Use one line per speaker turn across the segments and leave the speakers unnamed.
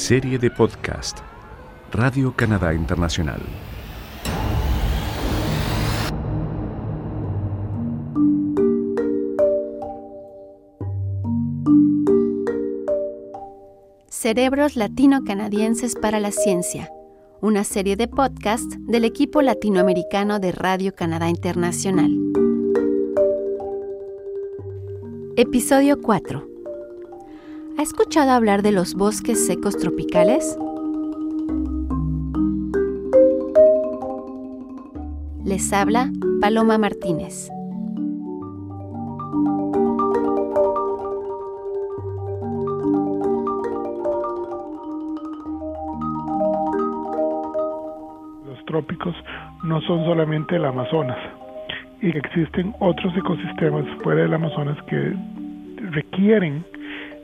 Serie de podcast Radio Canadá Internacional.
Cerebros Latino-Canadienses para la Ciencia, una serie de podcast del equipo latinoamericano de Radio Canadá Internacional. Episodio 4. ¿Ha escuchado hablar de los bosques secos tropicales? Les habla Paloma Martínez.
Los trópicos no son solamente el Amazonas y existen otros ecosistemas fuera del Amazonas que requieren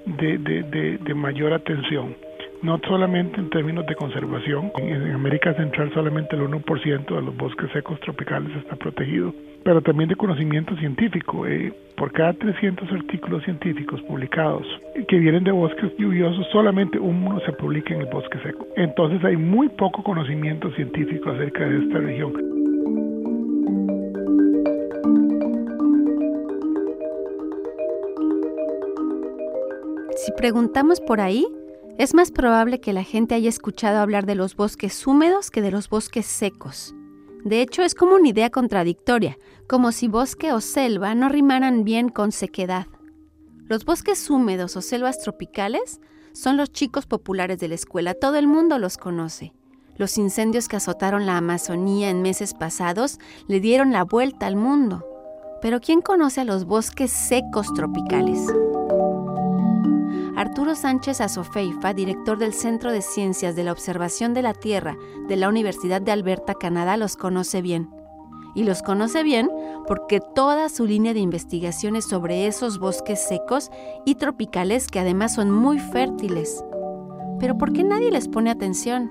de, de, de, mayor atención, no solamente en términos de conservación, en América Central solamente el 1% de los bosques secos tropicales está protegido, pero también de conocimiento científico. Eh, por cada 300 artículos científicos publicados que vienen de bosques lluviosos, solamente uno se publica en el bosque seco. Entonces hay muy poco conocimiento científico acerca de esta región.
Si preguntamos por ahí, es más probable que la gente haya escuchado hablar de los bosques húmedos que de los bosques secos. De hecho, es como una idea contradictoria, como si bosque o selva no rimaran bien con sequedad. Los bosques húmedos o selvas tropicales son los chicos populares de la escuela, todo el mundo los conoce. Los incendios que azotaron la Amazonía en meses pasados le dieron la vuelta al mundo. Pero ¿quién conoce a los bosques secos tropicales? Arturo Sánchez Azofeifa, director del Centro de Ciencias de la Observación de la Tierra de la Universidad de Alberta, Canadá, los conoce bien. Y los conoce bien porque toda su línea de investigación es sobre esos bosques secos y tropicales que además son muy fértiles. Pero ¿por qué nadie les pone atención?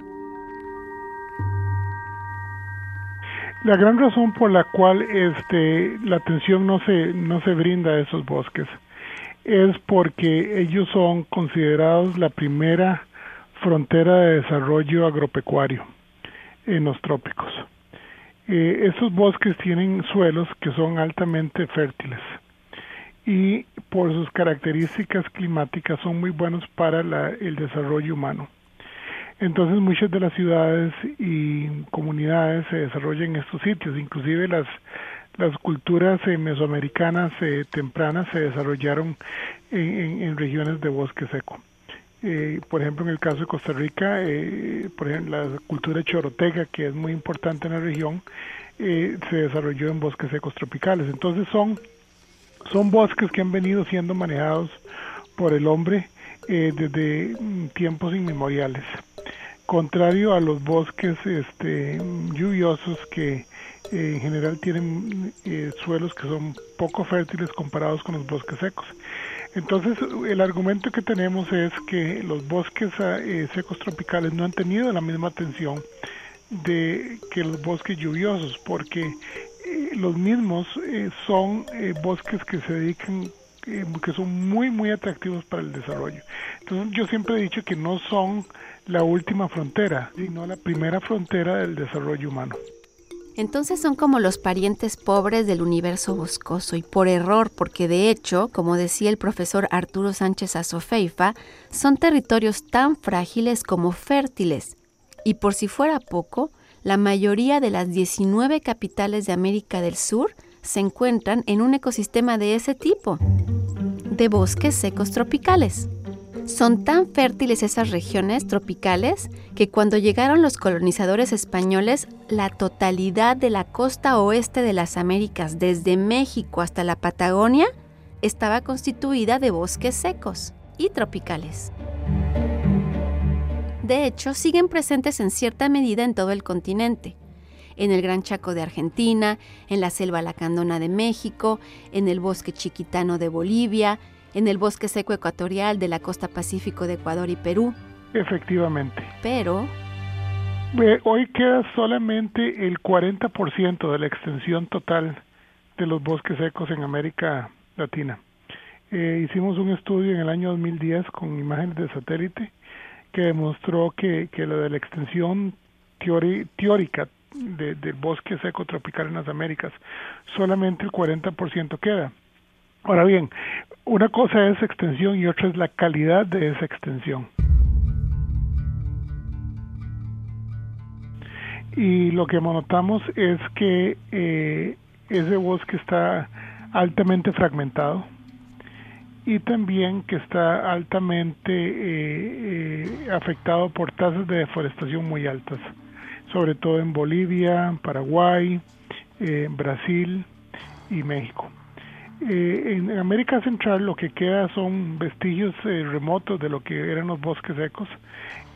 La gran razón por la cual este, la atención no se, no se brinda a esos bosques es porque ellos son considerados la primera frontera de desarrollo agropecuario en los trópicos. Eh, estos bosques tienen suelos que son altamente fértiles y por sus características climáticas son muy buenos para el desarrollo humano. Entonces muchas de las ciudades y comunidades se desarrollan en estos sitios, inclusive las las culturas eh, mesoamericanas eh, tempranas se desarrollaron en, regiones de bosque seco. Eh, por ejemplo, en el caso de Costa Rica, por ejemplo, la cultura choroteca, que es muy importante en la región, se desarrolló en bosques secos tropicales. Entonces son, son bosques que han venido siendo manejados por el hombre desde mm, tiempos inmemoriales. Contrario a los bosques este, lluviosos que en general tienen eh, suelos que son poco fértiles comparados con los bosques secos. Entonces, el argumento que tenemos es que los bosques eh, secos tropicales no han tenido la misma atención de que los bosques lluviosos, porque eh, los mismos son bosques que se dedican que son muy muy atractivos para el desarrollo. Entonces yo siempre he dicho que no son la última frontera, sino la primera frontera del desarrollo humano.
Entonces son como los parientes pobres del universo boscoso y por error, porque de hecho, como decía el profesor Arturo Sánchez Azofeifa, son territorios tan frágiles como fértiles. Y por si fuera poco, la mayoría de las 19 capitales de América del Sur se encuentran en un ecosistema de ese tipo, de bosques secos tropicales. Son tan fértiles esas regiones tropicales que cuando llegaron los colonizadores españoles, la totalidad de la costa oeste de las Américas, desde México hasta la Patagonia, estaba constituida de bosques secos y tropicales. De hecho, siguen presentes en cierta medida en todo el continente. En el Gran Chaco de Argentina, en la selva lacandona de México, en el bosque chiquitano de Bolivia, en el bosque seco ecuatorial de la costa pacífico de Ecuador y Perú.
Efectivamente.
Pero...
Hoy queda solamente el 40% de la extensión total de los bosques secos en América Latina. Eh, hicimos un estudio en el año 2010 con imágenes de satélite que demostró que, que lo de la extensión teórica del bosque seco tropical en las Américas, solamente el 40% queda. Ahora bien, una cosa es extensión y otra es la calidad de esa extensión. Y lo que notamos es que eh, ese bosque está altamente fragmentado y también que está altamente eh, eh, afectado por tasas de deforestación muy altas, sobre todo en Bolivia, Paraguay, Brasil y México. Eh, en América Central lo que queda son vestigios eh, remotos de lo que eran los bosques secos,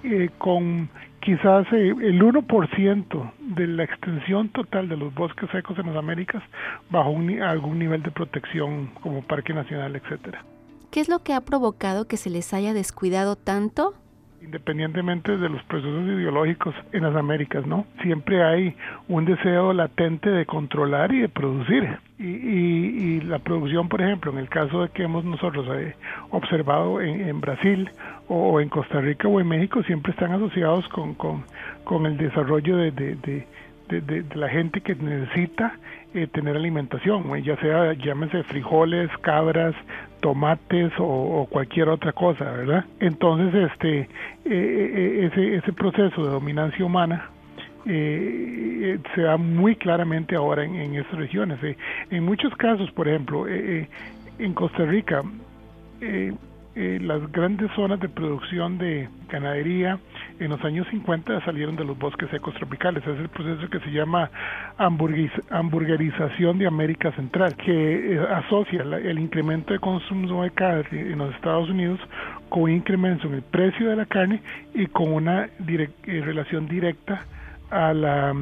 eh, con quizás el 1% de la extensión total de los bosques secos en las Américas bajo algún nivel de protección como Parque Nacional, etcétera.
¿Qué es lo que ha provocado que se les haya descuidado tanto?
Independientemente de los procesos ideológicos en las Américas, ¿no? Siempre hay un deseo latente de controlar y de producir. Y, y, la producción, por ejemplo, en el caso de que hemos nosotros eh, observado en, Brasil o, en Costa Rica o en México, siempre están asociados con, con, el desarrollo de, de, de, la gente que necesita eh, tener alimentación, ya sea, llámese frijoles, cabras, tomates o, cualquier otra cosa, ¿verdad? Entonces, este, eh, eh, ese, ese proceso de dominancia humana eh, se da muy claramente ahora en, estas regiones. En muchos casos, por ejemplo, en Costa Rica, eh, las grandes zonas de producción de ganadería en los años 50 salieron de los bosques secos tropicales. Es el proceso que se llama hamburguerización de América Central, que eh, asocia el incremento de consumo de carne en los Estados Unidos con un incremento en el precio de la carne y con una eh, relación directa a la,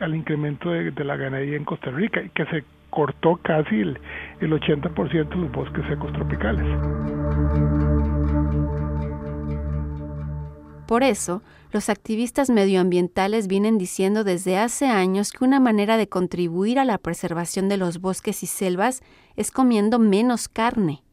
al incremento de, de la ganadería en Costa Rica, que se cortó casi el, el 80% de los bosques secos tropicales.
Por eso, los activistas medioambientales vienen diciendo desde hace años que una manera de contribuir a la preservación de los bosques y selvas es comiendo menos carne.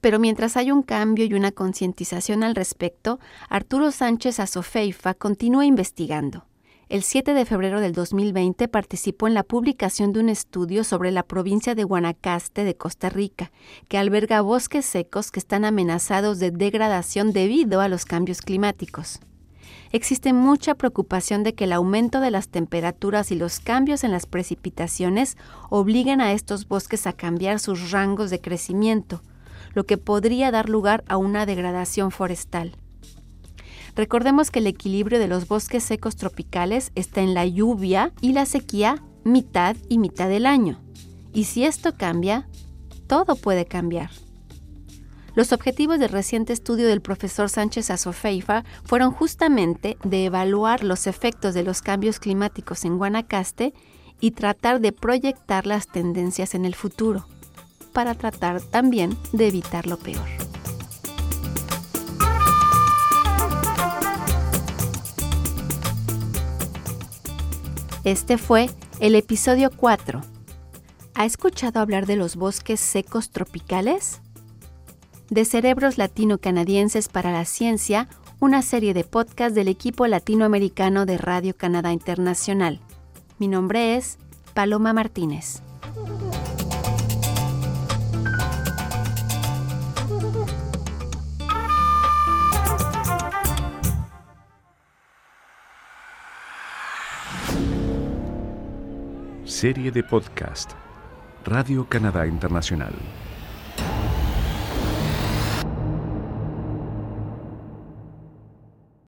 Pero mientras hay un cambio y una concientización al respecto, Arturo Sánchez Azofeifa continúa investigando el 7 de febrero del 2020 participó en la publicación de un estudio sobre la provincia de Guanacaste de Costa Rica, que alberga bosques secos que están amenazados de degradación debido a los cambios climáticos. Existe mucha preocupación de que el aumento de las temperaturas y los cambios en las precipitaciones obliguen a estos bosques a cambiar sus rangos de crecimiento, lo que podría dar lugar a una degradación forestal. Recordemos que el equilibrio de los bosques secos tropicales está en la lluvia y la sequía mitad y mitad del año. Y si esto cambia, todo puede cambiar. Los objetivos del reciente estudio del profesor Sánchez Azofeifa fueron justamente de evaluar los efectos de los cambios climáticos en Guanacaste y tratar de proyectar las tendencias en el futuro, para tratar también de evitar lo peor. Este fue el episodio 4. ¿Ha escuchado hablar de los bosques secos tropicales? De Cerebros Latino-Canadienses para la Ciencia, una serie de podcasts del equipo latinoamericano de Radio Canadá Internacional. Mi nombre es Paloma Martínez.
Serie de podcast Radio Canadá Internacional.